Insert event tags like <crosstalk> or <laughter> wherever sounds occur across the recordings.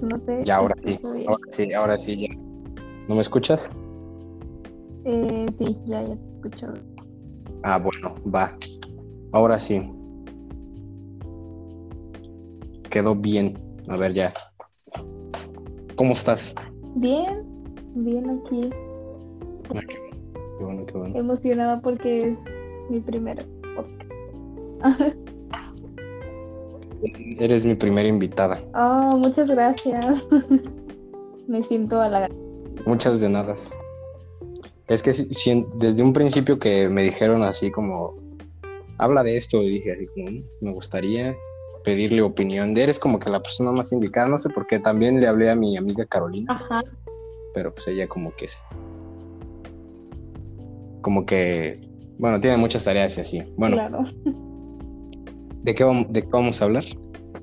no sé. Ya, ahora sí, ahora sí, ahora sí, ya. ¿No me escuchas? Eh, sí, ya, ya te escucho. Ah, bueno, va. Ahora sí. Quedó bien. A ver, ya. ¿Cómo estás? Bien, bien aquí. Ah, qué bueno, qué bueno. Emocionada porque es mi primer podcast. <laughs> Eres mi primera invitada. Oh, muchas gracias. <laughs> Me siento halagada. Muchas de nada. Es que desde un principio que me dijeron así como, habla de esto, y dije así como, mm, me gustaría pedirle opinión. Eres como que la persona más indicada, no sé por qué. También le hablé a mi amiga Carolina. Ajá. Pero pues ella como que es... Como que... Bueno, tiene muchas tareas y así. Bueno. Claro. <laughs> ¿De qué, vamos, ¿De qué vamos a hablar?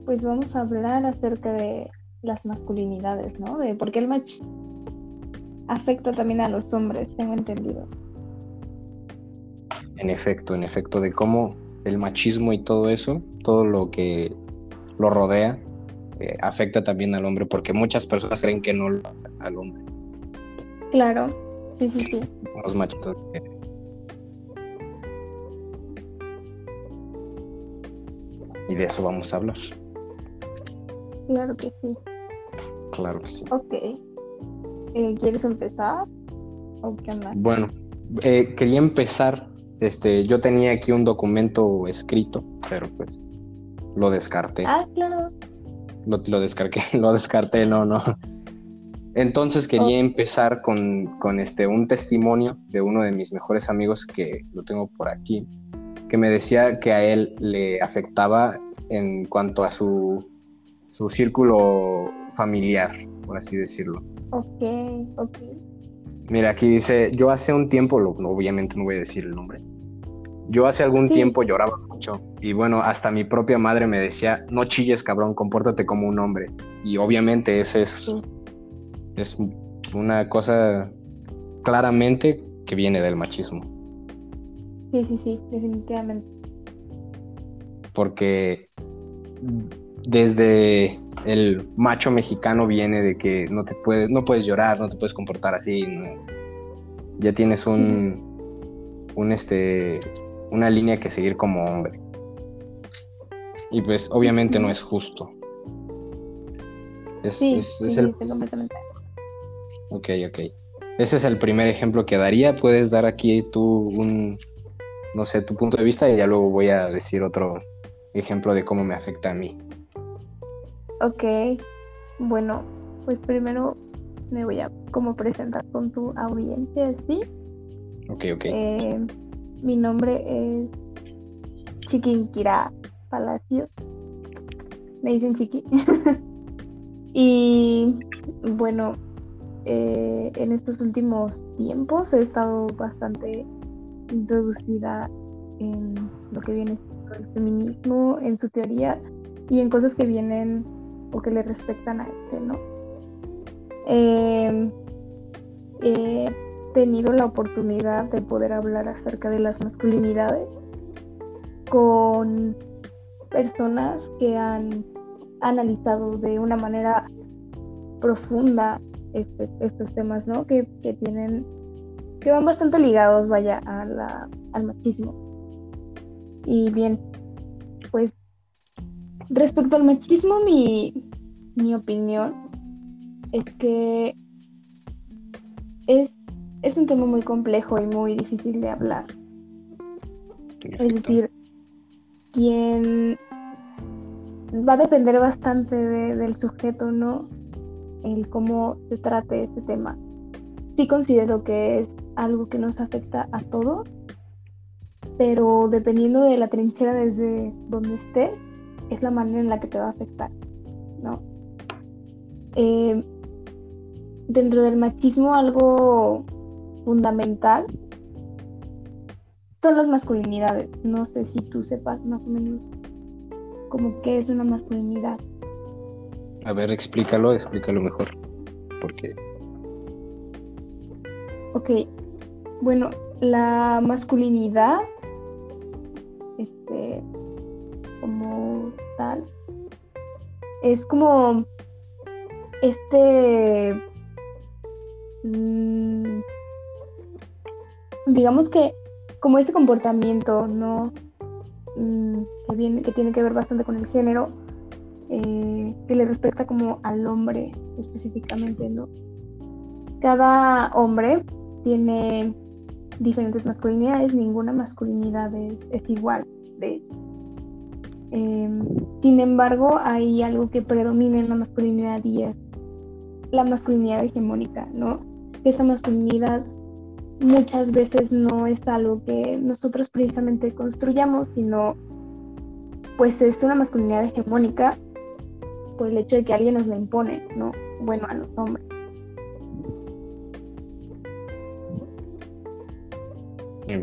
Pues vamos a hablar acerca de las masculinidades, ¿no? De por qué el machismo afecta también a los hombres, tengo entendido. En efecto, en efecto, de cómo el machismo y todo eso, todo lo que lo rodea, eh, afecta también al hombre, porque muchas personas creen que no al hombre. Claro, sí, sí, sí. Los machitos. Y de eso vamos a hablar. Claro que sí. Claro que sí. Ok. Eh, ¿Quieres empezar? ¿O qué onda? Bueno, eh, quería empezar. Este, yo tenía aquí un documento escrito, pero pues lo descarté. Ah, claro. Lo, lo descargué, <laughs> lo descarté, no, no. Entonces quería empezar con, con, este, un testimonio de uno de mis mejores amigos que lo tengo por aquí, que me decía que a él le afectaba en cuanto a su, su círculo familiar, por así decirlo. Ok, ok. Mira, aquí dice, yo hace un tiempo, lo, obviamente no voy a decir el nombre, yo hace algún tiempo lloraba mucho y bueno, hasta mi propia madre me decía, no chilles cabrón, compórtate como un hombre. Y obviamente ese es, es una cosa claramente que viene del machismo. Sí, sí, sí, definitivamente. Porque desde el macho mexicano viene de que no te puedes, no puedes llorar, no te puedes comportar así. Ya tienes un, un este, una línea que seguir como hombre. Y pues obviamente no es justo. Es, sí, es, es el... completamente. Ok, ok. Ese es el primer ejemplo que daría. Puedes dar aquí tú un, no sé, tu punto de vista y ya luego voy a decir otro ejemplo de cómo me afecta a mí. Ok, bueno, pues primero me voy a como presentar con tu audiencia, ¿sí? Ok, ok. Eh, mi nombre es Chiquinquira Palacios. Me dicen Chiqui. <laughs> y bueno, eh, en estos últimos tiempos he estado bastante introducida en lo que viene siendo el feminismo, en su teoría y en cosas que vienen o que le respectan a este, ¿no? Eh, he tenido la oportunidad de poder hablar acerca de las masculinidades con personas que han analizado de una manera profunda este, estos temas, ¿no? Que, que, tienen, que van bastante ligados, vaya, a la, al machismo. Y bien, pues Respecto al machismo, mi, mi opinión es que es, es un tema muy complejo y muy difícil de hablar. Es decir, quien va a depender bastante del sujeto, ¿no? El cómo se trate este tema. Sí considero que es algo que nos afecta a todos, pero dependiendo de la trinchera desde donde estés, es la manera en la que te va a afectar, ¿no? Eh, dentro del machismo algo fundamental son las masculinidades. No sé si tú sepas más o menos como qué es una masculinidad. A ver, explícalo, explícalo mejor. Porque. Ok. Bueno, la masculinidad este, como tal, es como este, mm, digamos que como este comportamiento, ¿no? Mm, que, viene, que tiene que ver bastante con el género, eh, que le respecta como al hombre específicamente, ¿no? Cada hombre tiene diferentes masculinidades, ninguna masculinidad es, igual, de em, sin embargo, hay algo que predomina en la masculinidad y es la masculinidad hegemónica, ¿no? Esa masculinidad muchas veces no es algo que nosotros precisamente construyamos, sino pues es una masculinidad hegemónica por el hecho de que alguien nos la impone, ¿no? Bueno, a los hombres.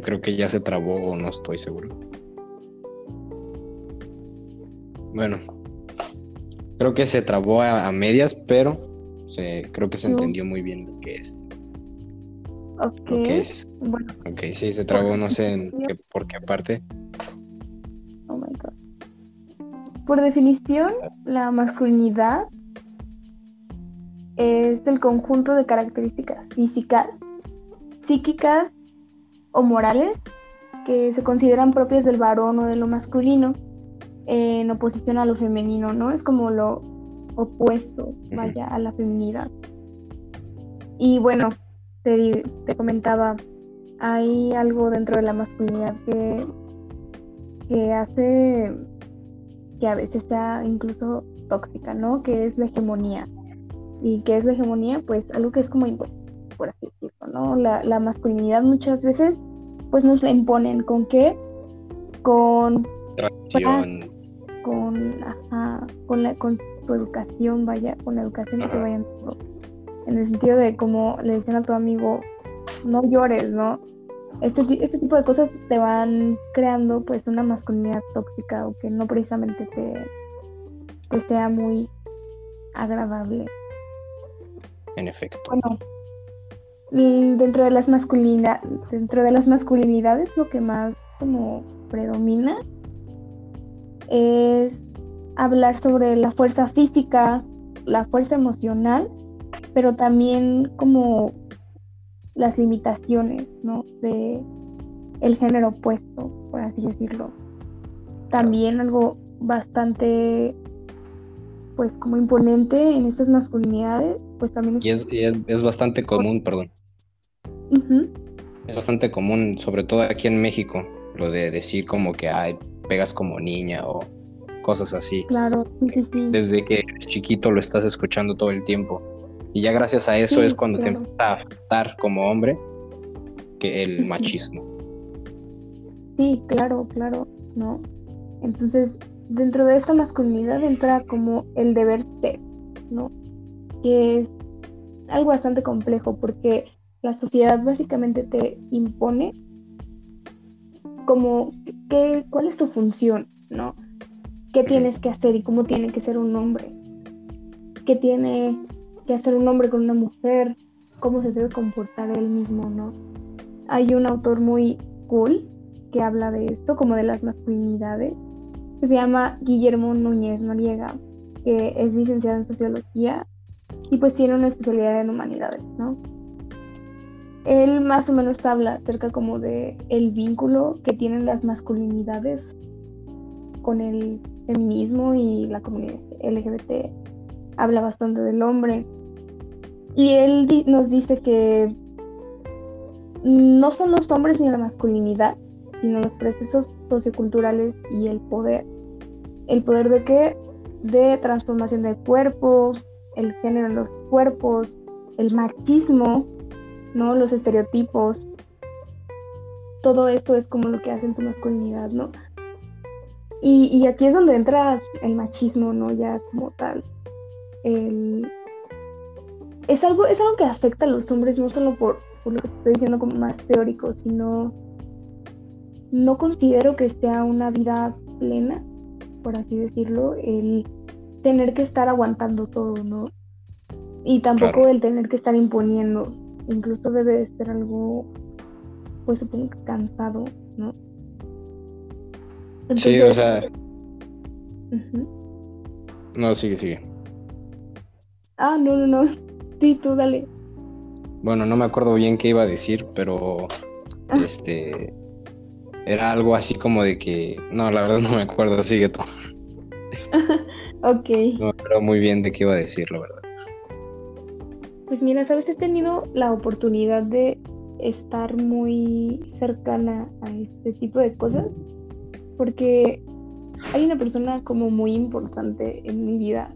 Creo que ya se trabó o no estoy seguro. Bueno, creo que se trabó a, medias, pero creo que se entendió muy bien lo que es. Ok. Bueno. Ok, sí, se trabó, no sé en qué, por qué parte. Oh my god. Por definición, la masculinidad es el conjunto de características físicas, psíquicas o morales que se consideran propias del varón o de lo masculino en oposición a lo femenino, ¿no? Es como lo opuesto, vaya, a la feminidad. Y bueno, te, te comentaba, hay algo dentro de la masculinidad que, que hace que a veces sea incluso tóxica, ¿no? Que es la hegemonía. ¿Y qué es la hegemonía? Pues algo que es como impuesto, por así decirlo, ¿no? La, la masculinidad muchas veces pues nos la imponen. ¿Con qué? Con... Tradición. Con, ajá, con, la, con tu educación, vaya, con la educación que te vayan En el sentido de como le decían a tu amigo, no llores, ¿no? este, este tipo de cosas te van creando pues una masculinidad tóxica o que no precisamente te, sea muy agradable. En efecto. Bueno, dentro de las masculina, dentro de las masculinidades lo que más como predomina es hablar sobre la fuerza física, la fuerza emocional, pero también como las limitaciones, ¿no? De el género opuesto, por así decirlo. También algo bastante, pues como imponente en estas masculinidades, pues también es... Y es, bastante común, perdón. Es bastante común, sobre todo aquí en México, lo de decir como que, ay, pegas como niña o cosas así. Claro, sí, sí. Desde que eres chiquito lo estás escuchando todo el tiempo. Y ya gracias a eso es cuando te empieza a afectar como hombre que el machismo. Sí, claro, claro, ¿no? Entonces, dentro de esta masculinidad entra como el deber ser, ¿no? Que es algo bastante complejo porque la sociedad básicamente te impone como qué, cuál es tu función, ¿no? ¿Qué tienes que hacer y cómo tiene que ser un hombre? ¿Qué tiene que hacer un hombre con una mujer, cómo se debe comportar él mismo, ¿no? Hay un autor muy cool que habla de esto, como de las masculinidades, que se llama Guillermo Núñez Noriega, que es licenciado en sociología y pues tiene una especialidad en humanidades, ¿no? Él más o menos habla acerca como de el vínculo que tienen las masculinidades con el feminismo y la comunidad LGBT. Habla bastante del hombre y él nos dice que no son los hombres ni la masculinidad, sino los procesos socioculturales y el poder. ¿El poder de qué? De transformación del cuerpo, el género los cuerpos, el machismo, ¿no? Los estereotipos. Todo esto es como lo que hace en tu masculinidad, ¿no? Y, y aquí es donde entra el machismo, ¿no? Ya como tal. El, es algo, es algo que afecta a los hombres, no solo por, por lo que estoy diciendo como más teórico, sino no considero que sea una vida plena, por así decirlo, el tener que estar aguantando todo, ¿no? Y tampoco el tener que estar imponiendo. Incluso debe de ser algo, pues supongo que cansado, ¿no? sí, o sea. No, sigue, sigue. Ah, no, no, no. Sí, tú dale. Bueno, no me acuerdo bien qué iba a decir, pero Ah. este era algo así como de que no, la verdad no me acuerdo, sigue tú. <laughs> Ok. No acuerdo muy bien de qué iba a decir, la verdad. Pues mira, sabes, he tenido la oportunidad de estar muy cercana a este tipo de cosas porque hay una persona como muy importante en mi vida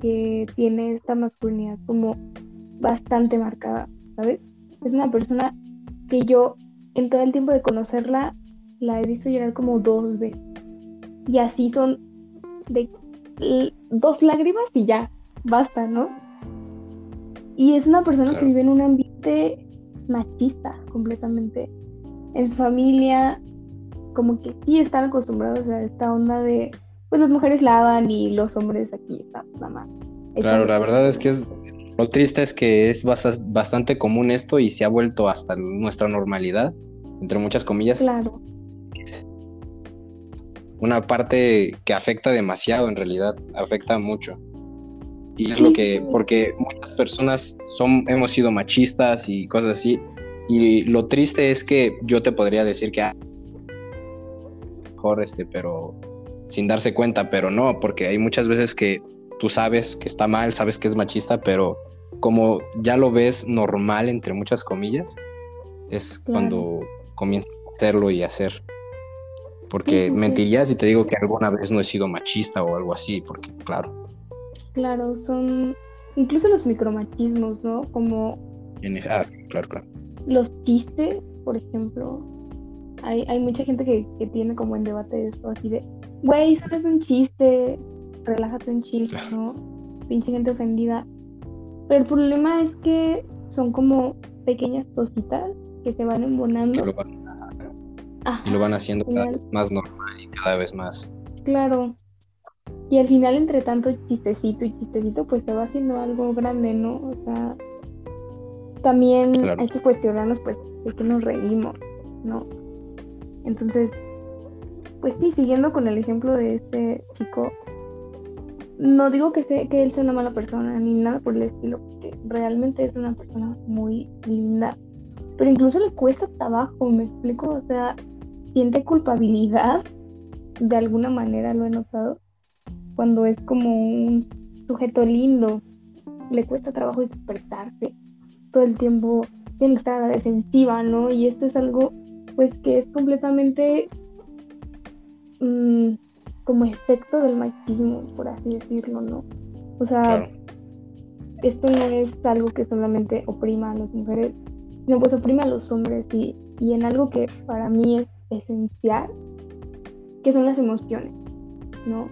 que tiene esta masculinidad como bastante marcada, ¿sabes? Es una persona que yo en todo el tiempo de conocerla la he visto llorar como dos veces. Y así son de dos lágrimas y ya, basta, ¿no? Y es una persona que vive en un ambiente machista completamente. En su familia, como que sí están acostumbrados a esta onda de, pues las mujeres lavan y los hombres aquí están nada más. Claro, la verdad es que es lo triste es que es basta- bastante común esto y se ha vuelto hasta nuestra normalidad, entre muchas comillas, Claro, una parte que afecta demasiado en realidad, afecta mucho. Y es lo que, porque muchas personas son, hemos sido machistas y cosas así. Y lo triste es que yo te podría decir que ah, mejor este, pero sin darse cuenta, pero no, porque hay muchas veces que tú sabes que está mal, sabes que es machista, pero como ya lo ves normal, entre muchas comillas, es Claro. cuando comienzas a hacerlo y hacer. Porque mentiría si te digo que alguna vez no he sido machista o algo así, porque claro, claro, son incluso los micromachismos, ¿no? Como en- ah, claro, claro. los chistes, por ejemplo. Hay, hay mucha gente que, que tiene como en debate esto, así de, güey, solo es un chiste, relájate un chiste, Claro. ¿no? Pinche gente ofendida. Pero el problema es que son como pequeñas cositas que se van Que embonando. lo van, Ajá, y lo van haciendo cada final. vez más normal y cada vez más. Claro. Y al final, entre tanto chistecito y chistecito, pues se va haciendo algo grande, ¿no? O sea, también Claro. hay que cuestionarnos, pues, de qué nos reímos, ¿no? Entonces, pues sí, siguiendo con el ejemplo de este chico, no digo que, sea, que él sea una mala persona ni nada por el estilo, porque realmente es una persona muy linda, pero incluso le cuesta trabajo, me explico, o sea, siente culpabilidad, de alguna manera lo he notado, cuando es como un sujeto lindo, le cuesta trabajo expresarse, todo el tiempo tiene que estar a la defensiva, ¿no? Y esto es algo, pues, que es completamente mm, como efecto del machismo, por así decirlo, ¿no? O sea, Claro, esto no es algo que solamente oprima a las mujeres, sino pues oprime a los hombres y, y en algo que para mí es esencial, que son las emociones, ¿no?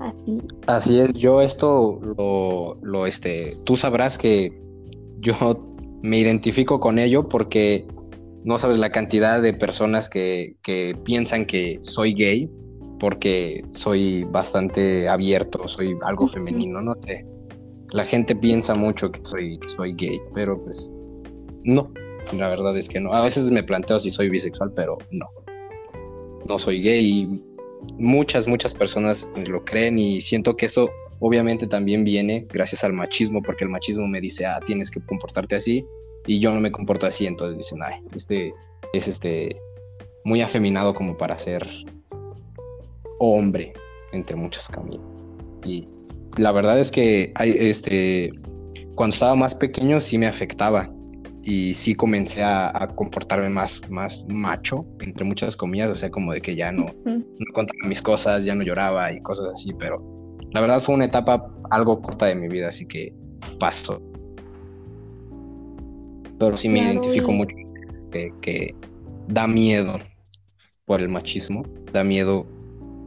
Así, así es. Yo esto lo, lo, este, tú sabrás que yo me identifico con ello porque no sabes la cantidad de personas que, que piensan que soy gay porque soy bastante abierto, soy algo femenino, no sé. La gente piensa mucho que soy, que soy gay, pero pues no, la verdad es que no. A veces me planteo si soy bisexual, pero no. No soy gay y muchas, muchas personas lo creen y siento que eso obviamente también viene gracias al machismo, porque el machismo me dice, ah, tienes que comportarte así y yo no me comporto así, entonces dicen, ay, este es este muy afeminado como para ser hombre, entre muchas comillas. Y la verdad es que este, cuando estaba más pequeño sí me afectaba y sí comencé a, a comportarme más, más macho, entre muchas comillas, o sea, como de que ya no, no contaba mis cosas, ya no lloraba y cosas así, pero la verdad fue una etapa algo corta de mi vida, así que pasó. Pero sí me Claro, identifico mucho que, que da miedo por el machismo, da miedo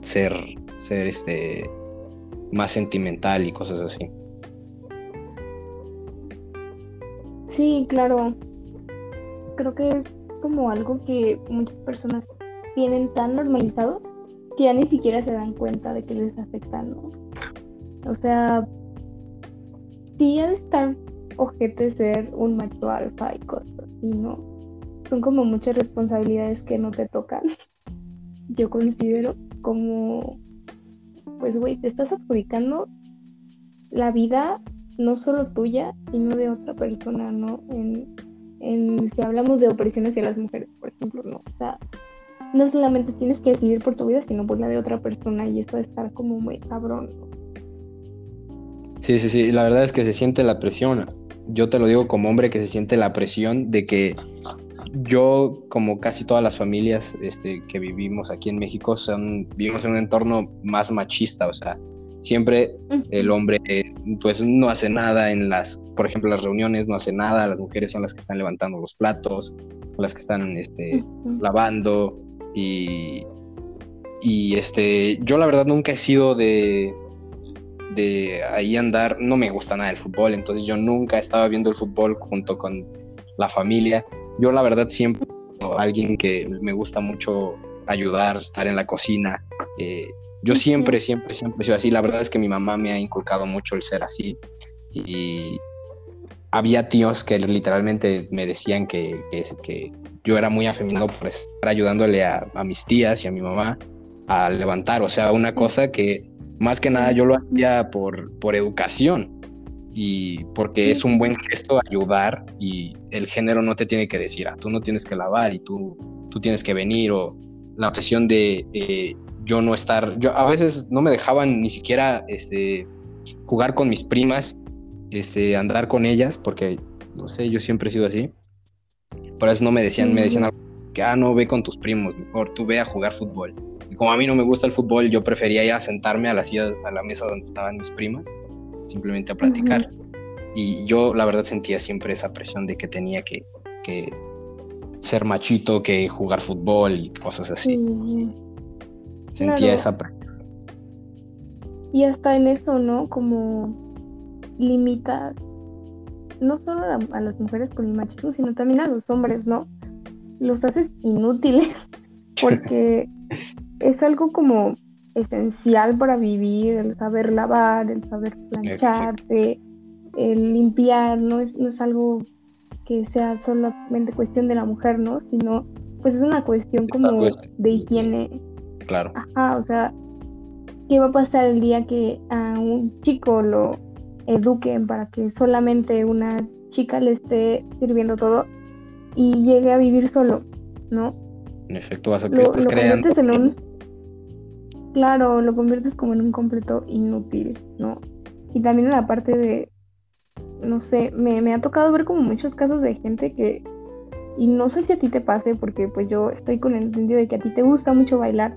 ser, ser este más sentimental y cosas así. Sí, claro. Creo que es como algo que muchas personas tienen tan normalizado que ya ni siquiera se dan cuenta de que les afecta, ¿no? O sea, sí ha de estar ojete ser un macho alfa y cosas así, ¿no? Son como muchas responsabilidades que no te tocan. <laughs> Yo considero como, pues, güey, te estás adjudicando la vida no solo tuya, sino de otra persona, ¿no? En, en, si hablamos de opresiones hacia las mujeres, por ejemplo, ¿no? O sea, no solamente tienes que decidir por tu vida, sino por la de otra persona y eso de estar como muy cabrón. Sí, sí, sí, la verdad es que se siente la presión. Yo te lo digo como hombre que se siente la presión de que yo, como casi todas las familias este, que vivimos aquí en México, son, vivimos en un entorno más machista, o sea, siempre el hombre pues no hace nada en las, por ejemplo, las reuniones, no hace nada, las mujeres son las que están levantando los platos, las que están este, lavando y, y este, yo la verdad nunca he sido de, de ahí andar, no me gusta nada el fútbol, entonces yo nunca estaba viendo el fútbol junto con la familia. Yo la verdad siempre alguien que me gusta mucho ayudar, estar en la cocina. Eh, yo siempre, siempre, siempre he sido así. La verdad es que mi mamá me ha inculcado mucho el ser así. Y había tíos que literalmente me decían que, que, yo era muy afeminado por estar ayudándole a, a, mis tías y a mi mamá a levantar. O sea, una cosa que más que nada yo lo hacía por, por educación y porque es un buen gesto ayudar y el género no te tiene que decir, ah, tú no tienes que lavar y tú, tú tienes que venir o la presión de eh, yo no estar, yo a veces no me dejaban ni siquiera este, jugar con mis primas, este, andar con ellas, porque no sé, yo siempre he sido así. Por eso no me decían, me decían que, ah, no, ve con tus primos, mejor tú ve a jugar fútbol. Y como a mí no me gusta el fútbol, yo prefería ir a sentarme a la silla, a la mesa donde estaban mis primas, simplemente a platicar. Y yo la verdad sentía siempre esa presión de que tenía que, que ser machito, que jugar fútbol y cosas así. Sentía esa presión. Y hasta en eso, ¿no? Como limitas no solo a, las mujeres con el machismo, sino también a los hombres, ¿no? Los haces inútiles <laughs> porque es algo como esencial para vivir, el saber lavar, el saber plancharte, el limpiar, no es, no es algo que sea solamente cuestión de la mujer, ¿no? Sino, pues es una cuestión como de higiene. Claro. Ajá, o sea, ¿qué va a pasar el día que a un chico lo eduquen para que solamente una chica le esté sirviendo todo y llegue a vivir solo, ¿no? En efecto, vas a que estés creando. En un, claro, lo conviertes como en un completo inútil, ¿no? Y también en la parte de, no sé, me, me ha tocado ver como muchos casos de gente que, y no sé si a ti te pase, porque pues yo estoy con el entendido de que a ti te gusta mucho bailar.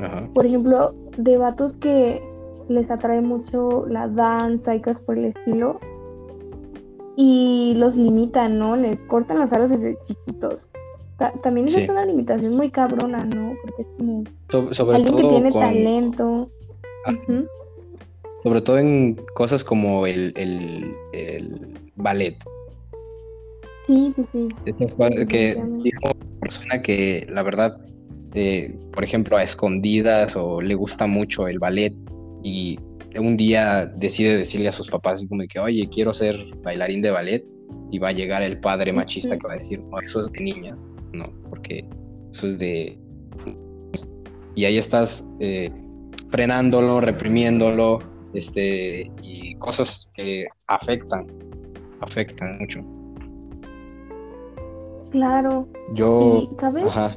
Ajá. Por ejemplo, de vatos que les atrae mucho la danza y cosas por el estilo. Y los limitan, ¿no? Les cortan las alas desde chiquitos. también es una limitación muy cabrona, ¿no? Porque es como sobre alguien que tiene talento. Ah. Sobre todo en cosas como el, ballet. Sí, sí, sí. que una persona que la verdad, por ejemplo, a escondidas o le gusta mucho el ballet y un día decide decirle a sus papás como que, oye, quiero ser bailarín de ballet y va a llegar el padre machista que va a decir, no, eso es de niñas, no, porque eso es de... Y ahí estás eh, frenándolo, reprimiéndolo, este, y cosas que afectan, afectan mucho. Claro. Yo... ¿Sabes? Ajá.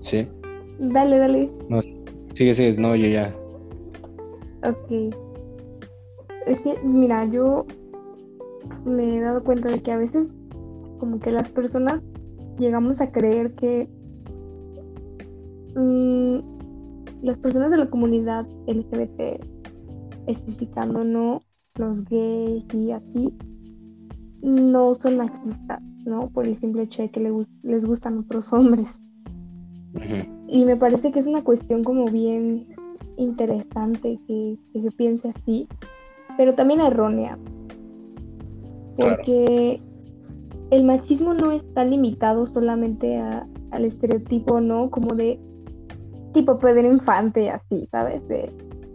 Sí. Dale, dale. Sigue, sigue, no, yo ya. Ok. Es que, mira, yo me he dado cuenta de que a veces como que las personas llegamos a creer que mm, las personas de la comunidad LGBT, especificando no los gays y así, no son machistas, ¿no? Por el simple hecho de que les gustan otros hombres. Y me parece que es una cuestión como bien interesante que, se piense así, pero también errónea. Porque el machismo no está limitado solamente al estereotipo, ¿no? Como de tipo Pedro Infante, así, ¿sabes? De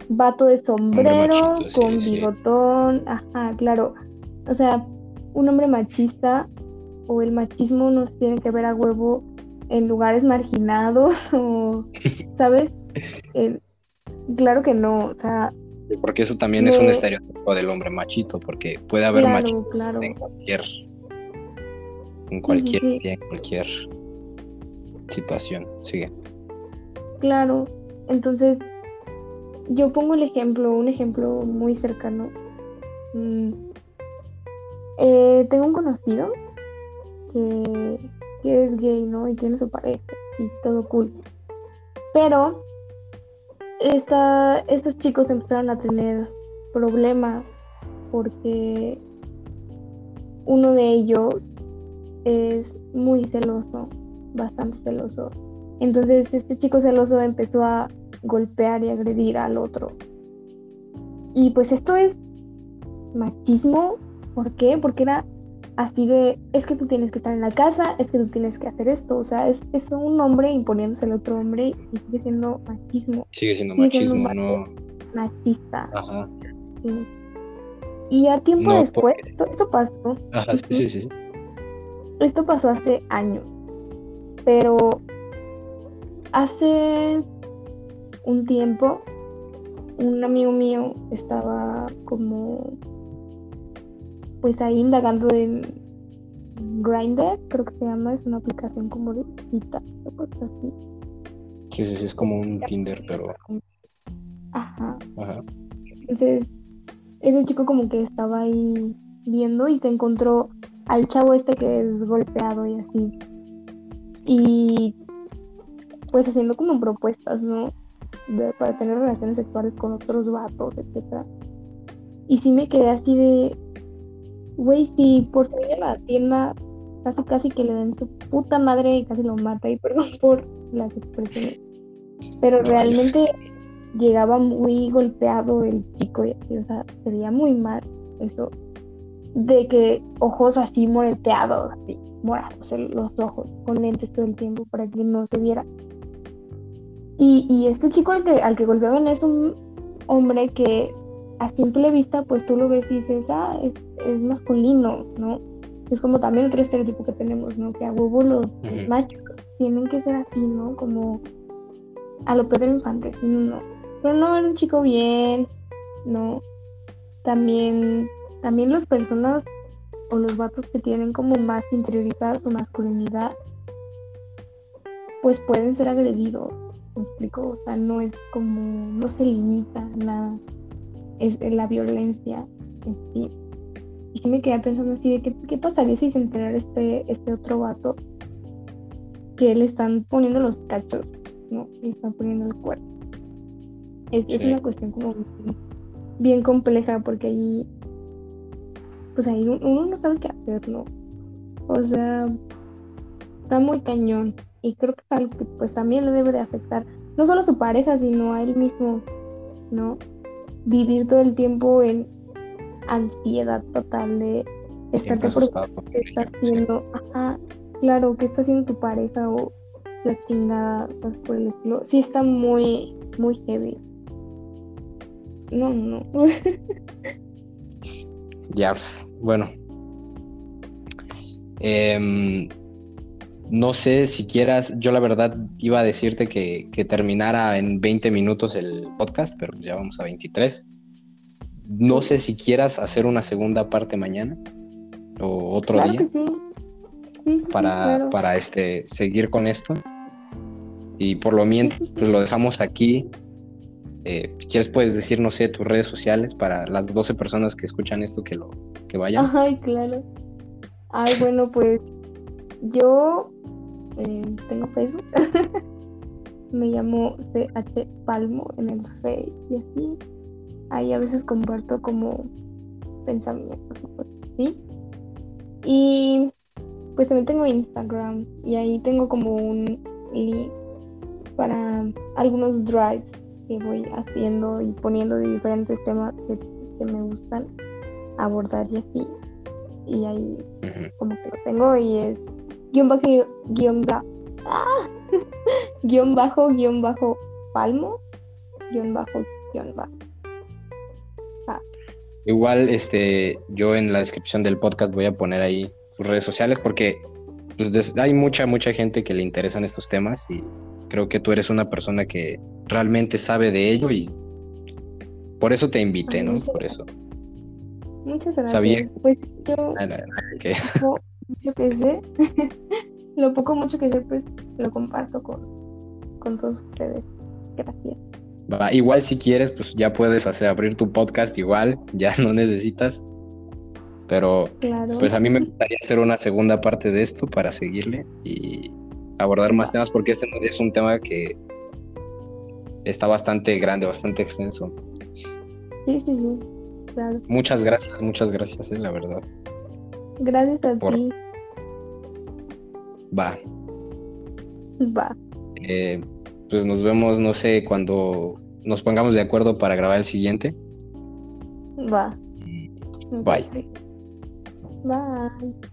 vato de sombrero, con bigotón, ajá, claro. O sea, un hombre machista o el machismo nos tiene que ver a huevo en lugares marginados <laughs> o, ¿sabes? Eh, claro que no, o sea, Porque eso también es un estereotipo del hombre machito, porque puede haber Claro, machito claro. en cualquier, en cualquier, sí. en cualquier situación. Sigue. Claro, entonces yo pongo el ejemplo, un ejemplo muy cercano. Mm, eh, tengo un conocido que, que es gay, ¿no? Y tiene su pareja y todo cool. Pero esta, estos chicos empezaron a tener problemas porque uno de ellos es muy celoso, bastante celoso. Entonces este chico celoso empezó a golpear y agredir al otro. Y pues esto es machismo. ¿Por qué? Porque era así de, es que tú tienes que estar en la casa, es que tú tienes que hacer esto. O sea, es, es un hombre imponiéndose al otro hombre y sigue siendo machismo, Sigue siendo Sigue machismo, no. machista. Ajá. sí. Y a tiempo No, después, porque- esto, esto pasó, Ajá, sí, sí, sí. esto pasó hace años, pero hace un tiempo un amigo mío estaba como pues ahí indagando en Grindr, creo que se llama, es una aplicación como de citas o cosas así. Sí, sí, sí, es como un Tinder, pero. Ajá. Ajá. Entonces, ese chico como que estaba ahí viendo y se encontró al chavo este que es golpeado y así. Y pues haciendo como propuestas, ¿no? De- para tener relaciones sexuales con otros vatos, etcétera. Y sí me quedé así de, güey, si por salir a la tienda casi casi que le den su puta madre y casi lo mata, y perdón <laughs> por las expresiones. Pero No, realmente llegaba muy golpeado el chico y así, o sea, se veía muy mal eso. De que ojos así moreteados, así, morados los ojos, con lentes todo el tiempo para que no se viera. Y, y este chico al que, al que golpeaban es un hombre que a simple vista, pues tú lo ves y dices, ah, es, es masculino, ¿no? Es como también otro estereotipo que tenemos, ¿no? Que a huevo los machos tienen que ser así, ¿no? Como a lo Pedro Infante, no. Pero no, era un chico bien, ¿no? También, también las personas o los vatos que tienen como más interiorizada su masculinidad, pues pueden ser agredidos, ¿me explico? O sea, no es como, no se limita nada, es la violencia en sí. Y sí me quedé pensando así de qué, qué pasaría si se enterara este, este otro vato que le están poniendo los cachos, ¿no? Le están poniendo el cuerpo. Es, es una cuestión como bien, bien compleja porque ahí, pues ahí un- uno no sabe qué hacer, ¿no? O sea, está muy cañón y creo que es algo que pues también le debe de afectar, no solo a su pareja, sino a él mismo, ¿no? Vivir todo el tiempo en ansiedad total de estarte preocupado qué está haciendo, ajá, claro, qué está haciendo tu pareja o la chingada, cosas por el estilo. Sí está muy, muy heavy. No, no. <laughs> Ya, bueno. Em, no sé si quieras, yo la verdad iba a decirte que, que terminara en 20 minutos el podcast, pero ya vamos a 23. No sé si quieras hacer una segunda parte mañana o otro claro día que sí. Sí, sí, sí, para, claro. para este, seguir con esto. Y por lo mientras, pues lo dejamos aquí. Eh, si quieres, puedes decir, no sé, tus redes sociales para las 12 personas que escuchan esto que lo que vayan. Ay, claro. Ay, bueno, pues yo eh, tengo Facebook. <laughs> Me llamo CH Palmo en el Face y así. Ahí a veces comparto como pensamientos y cosas así. Y pues también tengo Instagram y ahí tengo como un link para algunos drives que voy haciendo y poniendo de diferentes temas que, que me gustan abordar y así. Y ahí como que lo tengo y es guion bajo guion bajo <laughs> guion bajo guion bajo palmo guion bajo guion bajo Igual, este, yo en la descripción del podcast voy a poner ahí sus redes sociales porque pues, hay mucha, mucha gente que le interesan estos temas y creo que tú eres una persona que realmente sabe de ello y Por eso te invité, ¿no? Por eso. Muchas gracias. Sabía- Pues yo lo <laughs> mucho que sé, <laughs> lo poco mucho que sé, pues lo comparto con, con todos ustedes. Gracias. Va, igual si quieres, pues ya puedes hacer abrir tu podcast igual, <laughs> ya no necesitas. Pero Claro. pues a mí me gustaría hacer una segunda parte de esto para seguirle y abordar más temas porque este es un tema que está bastante grande, bastante extenso. Sí, sí, sí. Claro. Muchas gracias, muchas gracias, eh, la verdad. Gracias a Por- ti. Va, Va. eh, pues nos vemos, no sé, cuando nos pongamos de acuerdo para grabar el siguiente. Va. Bye. Bye.